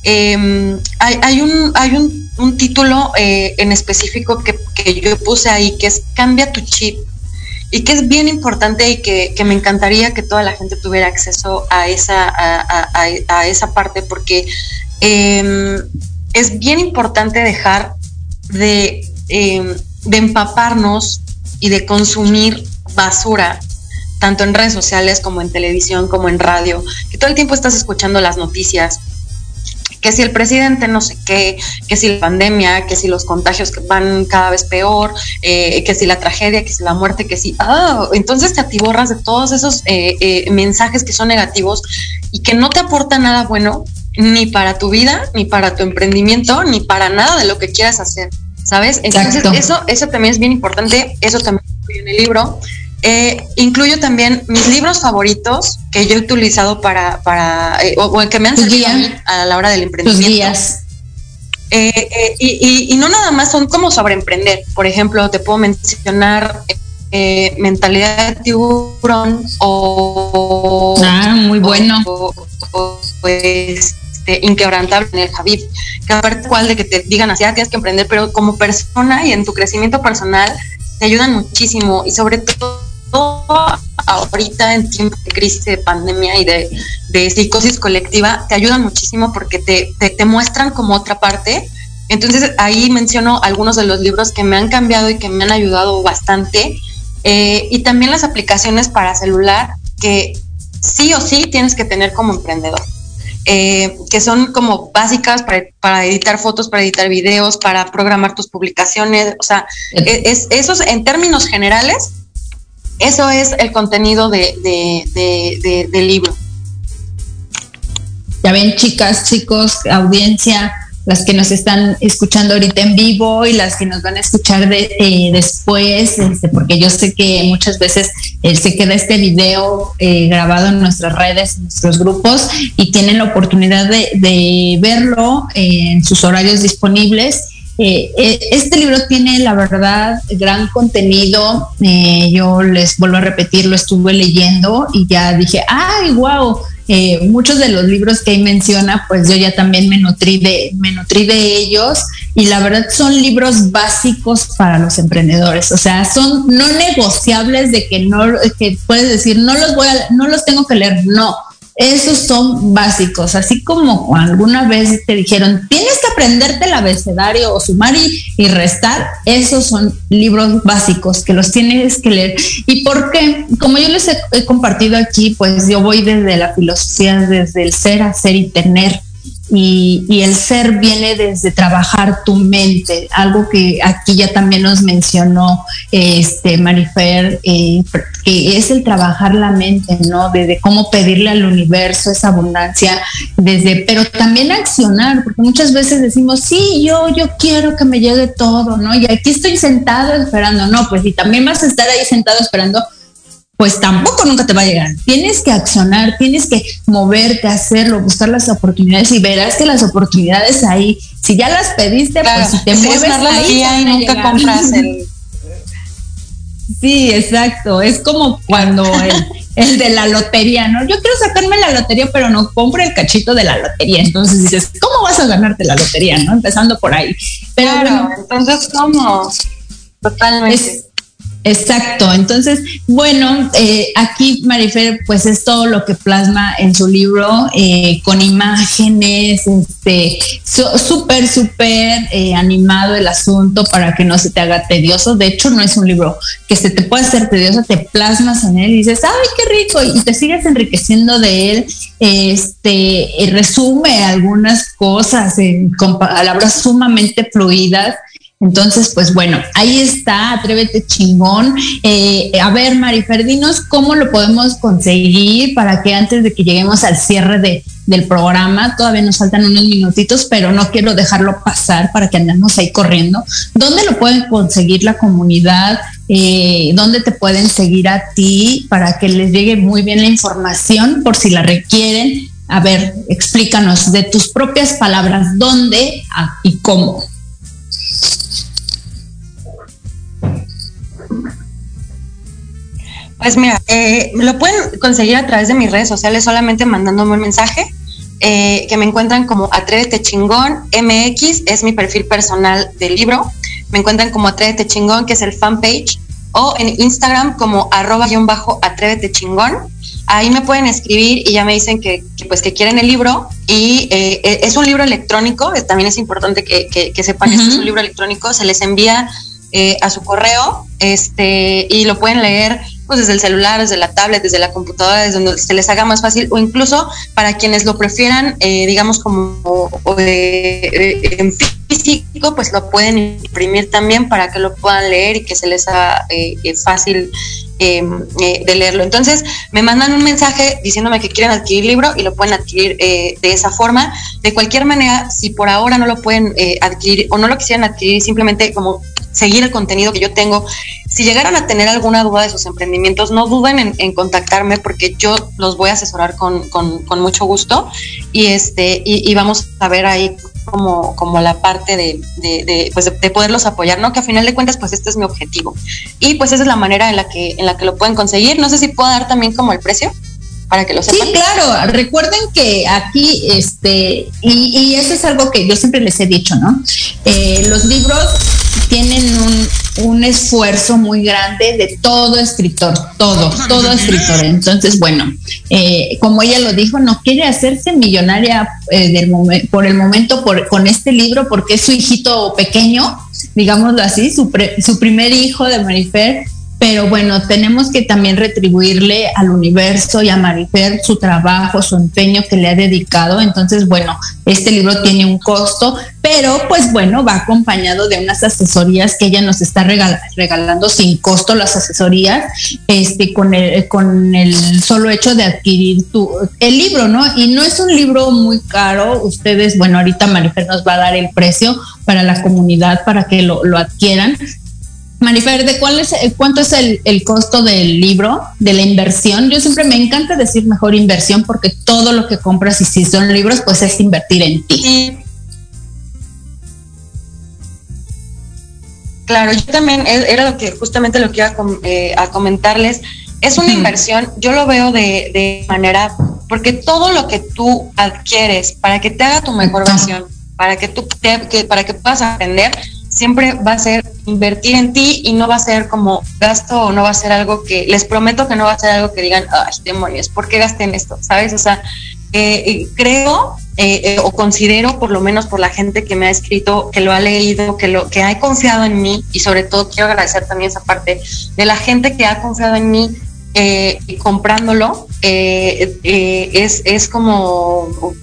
Em, hay, un, hay un, título eh, en específico que, yo puse ahí, que es Cambia tu chip, y que es bien importante y que, me encantaría que toda la gente tuviera acceso a esa, a esa parte, porque em, es bien importante dejar de Em, de empaparnos y de consumir basura, tanto en redes sociales como en televisión, como en radio, que todo el tiempo estás escuchando las noticias, que si el presidente no sé qué, que si la pandemia, que si los contagios van cada vez peor, eh, que si la tragedia, que si la muerte, que si, ah, entonces te atiborras de todos esos eh, eh, mensajes que son negativos y que no te aportan nada bueno ni para tu vida, ni para tu emprendimiento, ni para nada de lo que quieras hacer. ¿sabes? Entonces, eso, eso también es bien importante, eso también en el libro. Eh, incluyo también mis libros favoritos que yo he utilizado para, para eh, o, que me han servido a, la hora del emprendimiento. guías. Eh, y, y, no nada más son como sobre emprender. Por ejemplo, te puedo mencionar mentalidad de tiburón o... Ah, muy bueno. pues inquebrantable en el Javid, que aparte cual de que te digan así, ah, tienes que emprender, pero como persona y en tu crecimiento personal te ayudan muchísimo y sobre todo ahorita en tiempos de crisis, de pandemia y de, psicosis colectiva, te ayudan muchísimo porque te, te, muestran como otra parte. Entonces ahí menciono algunos de los libros que me han cambiado y que me han ayudado bastante. Eh, y también las aplicaciones para celular que sí o sí tienes que tener como emprendedor. Eh, que son como básicas para, editar fotos, para editar videos, para programar tus publicaciones. O sea, e, es, esos en términos generales, eso es el contenido de, del libro. Ya ven, chicas, chicos, audiencia, las que nos están escuchando ahorita en vivo y las que nos van a escuchar de, eh, después, este, porque yo sé que muchas veces eh, se queda este video eh, grabado en nuestras redes, en nuestros grupos, y tienen la oportunidad de, verlo en sus horarios disponibles. Este libro tiene, la verdad, gran contenido. yo les vuelvo a repetir, lo estuve leyendo y ya dije, ¡ay, wow! Eh, muchos de los libros que ahí menciona, pues yo ya también me nutrí de, me nutrí de ellos y la verdad son libros básicos para los emprendedores, o sea, son no negociables de que no, que puedes decir, no los voy a, no los tengo que leer, no, esos son básicos, así como alguna vez te dijeron, tienes que aprenderte el abecedario o sumar y, restar, esos son libros básicos que los tienes que leer. ¿Y por qué? Como yo les he compartido aquí, pues yo voy desde la filosofía, desde el ser, hacer y tener y, el ser viene desde trabajar tu mente, algo que aquí ya también nos mencionó este Marifer, eh, que es el trabajar la mente, ¿no? Desde cómo pedirle al universo esa abundancia, desde, pero también accionar, porque muchas veces decimos, sí, yo, yo quiero que me llegue todo, ¿no? Y aquí estoy sentado esperando, no, pues y también vas a estar ahí sentado esperando pues tampoco nunca te va a llegar. Tienes que accionar, tienes que moverte, hacerlo, buscar las oportunidades y verás que las oportunidades ahí, si ya las pediste, pues si te mueves ahí y nunca compras el Sí, exacto. Es como cuando el, de la lotería, ¿no? Yo quiero sacarme la lotería, pero no compro el cachito de la lotería. Entonces dices, ¿cómo vas a ganarte la lotería, no? Empezando por ahí. Pero bueno, entonces, ¿cómo? Totalmente. Exacto, entonces, bueno, eh, aquí Marifer pues es todo lo que plasma en su libro eh, con imágenes, este, súper, súper eh, animado el asunto para que no se te haga tedioso. De hecho, no es un libro que se te pueda hacer tedioso, te plasmas en él y dices, ¡ay, qué rico! Y te sigues enriqueciendo de él. Este resume algunas cosas en, con palabras sumamente fluidas entonces, pues bueno, ahí está, atrévete chingón. Eh, a ver, Marifer, dinos cómo lo podemos conseguir para que antes de que lleguemos al cierre de, del programa, todavía nos faltan unos minutitos, pero no quiero dejarlo pasar para que andemos ahí corriendo. ¿Dónde lo pueden conseguir la comunidad? Eh, ¿Dónde te pueden seguir a ti para que les llegue muy bien la información por si la requieren? A ver, explícanos de tus propias palabras, ¿dónde y cómo? Pues mira, eh, lo pueden conseguir a través de mis redes sociales solamente mandándome un mensaje. Eh, que me encuentran como Atrévete Chingón MX, es mi perfil personal del libro. Me encuentran como Atrévete Chingón, que es el fanpage, o en Instagram como arroba bajo Atrévete Chingón. Ahí me pueden escribir y ya me dicen que, pues que quieren el libro y eh, es un libro electrónico, también es importante que, sepan que es un libro electrónico, se les envía a su correo este, y lo pueden leer pues desde el celular, desde la tablet, desde la computadora, desde donde se les haga más fácil, o incluso para quienes lo prefieran, eh, digamos, como en físico, pues lo pueden imprimir también para que lo puedan leer y que se les haga eh, eh, fácil de leerlo. Entonces, me mandan un mensaje diciéndome que quieren adquirir libro y lo pueden adquirir de esa forma. De cualquier manera, si por ahora no lo pueden adquirir o no lo quisieran adquirir, simplemente como seguir el contenido que yo tengo. Si llegaran a tener alguna duda de sus emprendimientos, no duden en, contactarme porque yo los voy a asesorar con, con, mucho gusto y este y, vamos a ver ahí como, como la parte de, de, pues de, poderlos apoyar, ¿no? Que a final de cuentas, pues este es mi objetivo. Y pues esa es la manera en la que, en la que lo pueden conseguir. No sé si puedo dar también como el precio para que lo sepan. Sí, claro. Recuerden que aquí, este, y, y eso es algo que yo siempre les he dicho, ¿no? Eh, los libros tienen un, un, esfuerzo muy grande de todo escritor, todo, todo escritor. Entonces, bueno, eh, como ella lo dijo, no quiere hacerse millonaria eh, del por el momento por, con este libro porque es su hijito pequeño, digámoslo así, su, su primer hijo de Marifer pero bueno, tenemos que también retribuirle al universo y a Marifer su trabajo, su empeño que le ha dedicado. Entonces, bueno, este libro tiene un costo, pero pues bueno, va acompañado de unas asesorías que ella nos está regalando sin costo las asesorías, este, con el, con el solo hecho de adquirir tu, el libro, ¿no? Y no es un libro muy caro. Ustedes, bueno, ahorita Marifer nos va a dar el precio para la comunidad para que lo, lo adquieran Marifer, ¿de cuál es, cuánto es el, costo del libro, de la inversión? Yo siempre me encanta decir mejor inversión porque todo lo que compras y si son libros, pues es invertir en ti. Claro, yo también e, era lo que justamente lo que iba a, eh, comentarles. Es una inversión, yo lo veo de, de, manera, porque todo lo que tú adquieres para que te haga tu mejor versión, para que tú que, para que puedas aprender, siempre va a ser invertir en ti y no va a ser como gasto o no va a ser algo que, les prometo que no va a ser algo que digan, ay, demonios, ¿por qué gasté en esto? ¿Sabes? O sea, creo o considero, por lo menos por la gente que me ha escrito, que lo ha leído, que lo que ha confiado en mí y sobre todo quiero agradecer también esa parte de la gente que ha confiado en mí comprándolo es, es como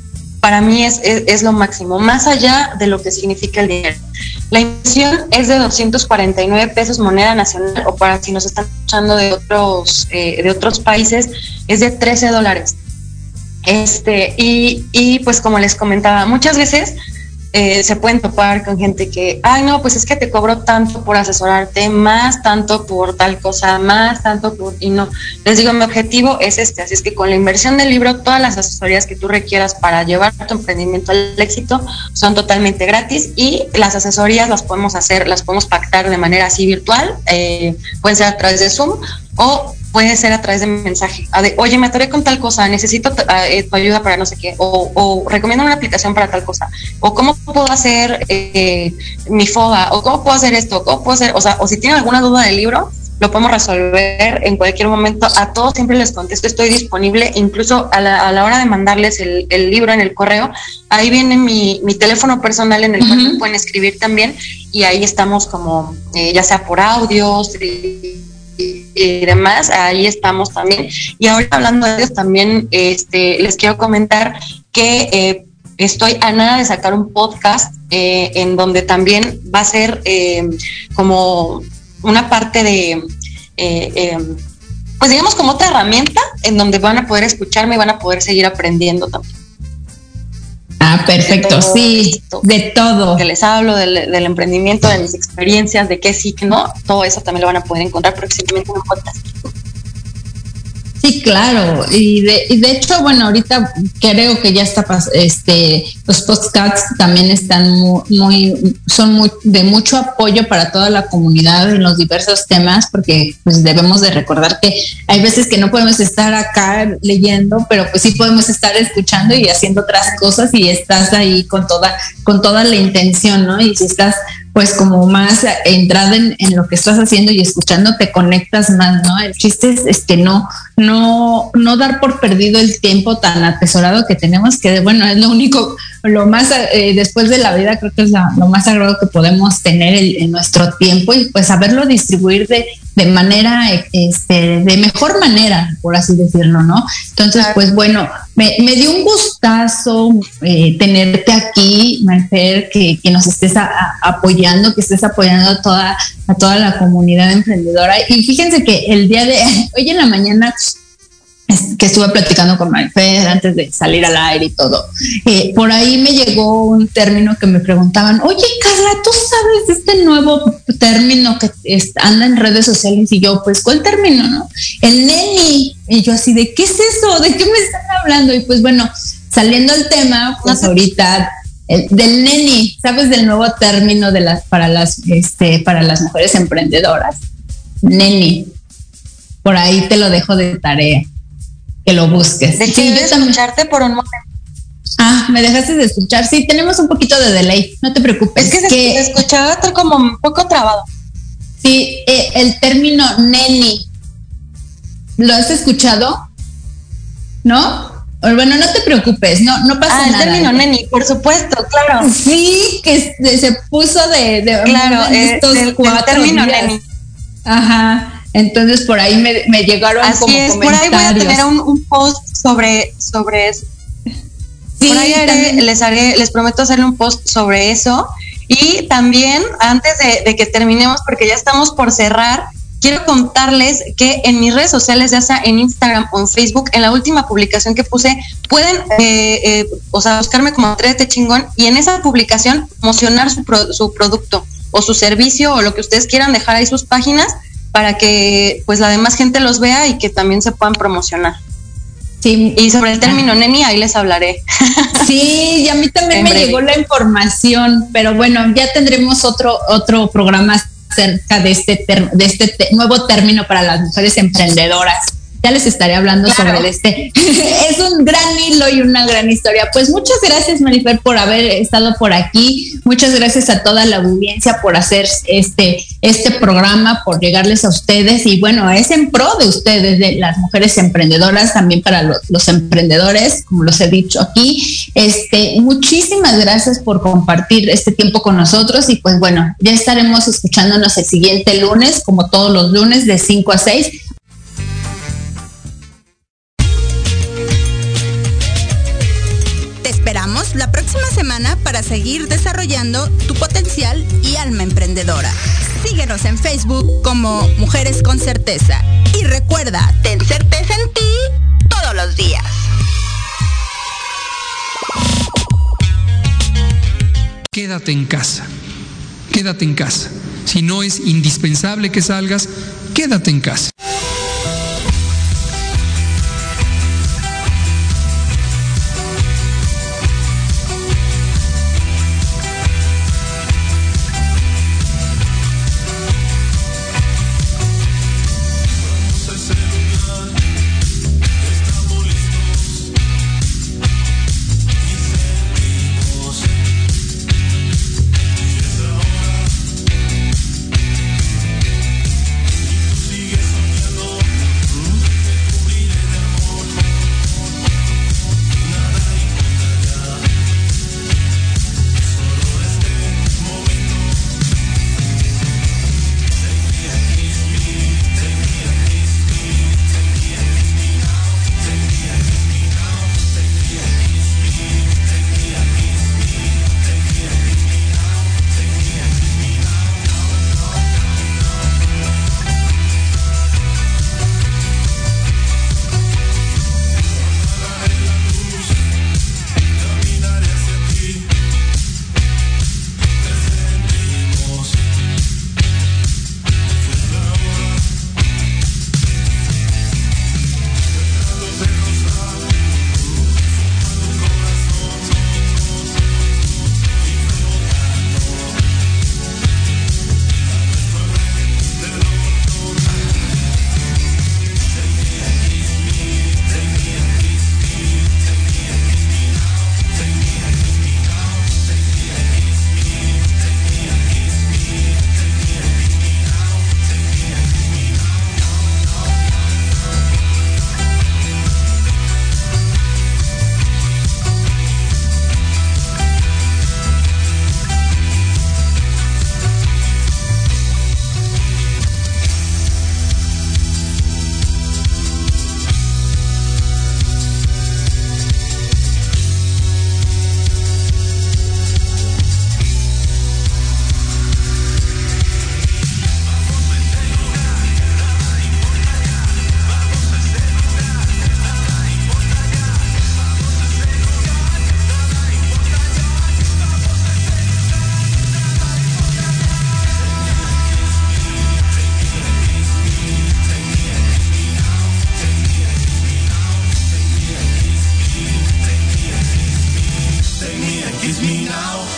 para mí es, es, lo máximo, más allá de lo que significa el dinero. La inversión es de 249 pesos moneda nacional o para si nos están escuchando de otros, eh, de otros países, es de 13 dólares. Este, y, y pues como les comentaba, muchas veces eh, se pueden topar con gente que, ay, no, pues es que te cobro tanto por asesorarte, más tanto por tal cosa, más tanto por. Y no, les digo, mi objetivo es este. Así es que con la inversión del libro, todas las asesorías que tú requieras para llevar tu emprendimiento al éxito son totalmente gratis y las asesorías las podemos hacer, las podemos pactar de manera así virtual, eh, pueden ser a través de Zoom o puede ser a través de mensaje. Oye, me atoré con tal cosa, necesito eh, tu ayuda para no sé qué, o, recomiendo una aplicación para tal cosa, o cómo puedo hacer eh, mi FODA, o cómo puedo hacer esto, cómo puedo hacer, o sea, o si tienen alguna duda del libro, lo podemos resolver en cualquier momento. A todos siempre les contesto, estoy disponible, incluso a la, hora de mandarles el, libro en el correo, ahí viene mi, teléfono personal en el cual pueden escribir también y ahí estamos como, eh, ya sea por audios, y demás, ahí estamos también. Y ahora hablando de ellos también, este, les quiero comentar que eh, estoy a nada de sacar un podcast eh, en donde también va a ser eh, como una parte de, pues digamos como otra herramienta en donde van a poder escucharme y van a poder seguir aprendiendo también. Ah, perfecto, sí, de todo. Que les hablo del, emprendimiento, de mis experiencias, de qué sí, que no, todo eso también lo van a poder encontrar próximamente en podcast. Sí, claro. Y de, y de hecho, bueno, ahorita creo que ya está, este, los podcasts también están muy, son muy, de mucho apoyo para toda la comunidad en los diversos temas, porque pues debemos de recordar que hay veces que no podemos estar acá leyendo, pero pues sí podemos estar escuchando y haciendo otras cosas y estás ahí con toda, con toda la intención, ¿no? Y si estás pues como más entrada en, lo que estás haciendo y escuchando te conectas más, ¿no? El chiste es este no, no, no dar por perdido el tiempo tan atesorado que tenemos, que bueno, es lo único, lo más eh, después de la vida creo que es lo más sagrado que podemos tener en nuestro tiempo y pues saberlo distribuir de, de manera, este, de mejor manera, por así decirlo, ¿no? Entonces, pues bueno, me, dio un gustazo eh, tenerte aquí, Marfer, que, que nos estés apoyando, que estés apoyando a toda, a toda la comunidad emprendedora. Y fíjense que el día de hoy en la mañana que estuve platicando con Marifer antes de salir al aire y todo. Eh, por ahí me llegó un término que me preguntaban, oye Carla, ¿tú sabes de este nuevo término que anda en redes sociales? Y yo, pues, ¿cuál término? No? El neni. Y yo así, ¿de qué es eso? ¿De qué me están hablando? Y pues bueno, saliendo al tema, pues ahorita del neni, ¿sabes del nuevo término de las para las este para las mujeres emprendedoras? Neni. Por ahí te lo dejo de tarea que lo busques. De sí, escucharte por un momento. Ah, me dejaste de escuchar. Sí, tenemos un poquito de delay, no te preocupes. Es que, se, escuchaba como un poco trabado. Sí, eh, el término neni, ¿lo has escuchado? ¿No? Bueno, no te preocupes, no, no pasa ah, nada. el término neni, por supuesto, claro. Sí, que se, puso de, de claro, estos cuatro término neni. Ajá. Entonces por ahí me, llegaron Así como es, por ahí voy a tener un, post sobre, sobre eso. Sí, por ahí les haré, les prometo hacerle un post sobre eso. Y también, antes de, que terminemos, porque ya estamos por cerrar, quiero contarles que en mis redes sociales, ya sea en Instagram o en Facebook, en la última publicación que puse, pueden, eh, eh, o sea, buscarme como Atrévete Chingón y en esa publicación promocionar su, su producto o su servicio o lo que ustedes quieran dejar ahí sus páginas para que pues la demás gente los vea y que también se puedan promocionar. Sí. Y sobre el término neni, ahí les hablaré. Sí, y a mí también me llegó la información, pero bueno, ya tendremos otro, otro programa acerca de este, de este nuevo término para las mujeres emprendedoras. Ya les estaré hablando sobre este. es un gran hilo y una gran historia. Pues muchas gracias, Marifer, por haber estado por aquí. Muchas gracias a toda la audiencia por hacer este, este programa, por llegarles a ustedes. Y bueno, es en pro de ustedes, de las mujeres emprendedoras, también para los, los emprendedores, como los he dicho aquí. Este, muchísimas gracias por compartir este tiempo con nosotros y pues bueno, ya estaremos escuchándonos el siguiente lunes, como todos los lunes de 5 a 6. La próxima semana para seguir desarrollando tu potencial y alma emprendedora. Síguenos en Facebook como Mujeres con Certeza y recuerda, ten certeza en ti todos los días. Quédate en casa, quédate en casa. Si no es indispensable que salgas, quédate en casa.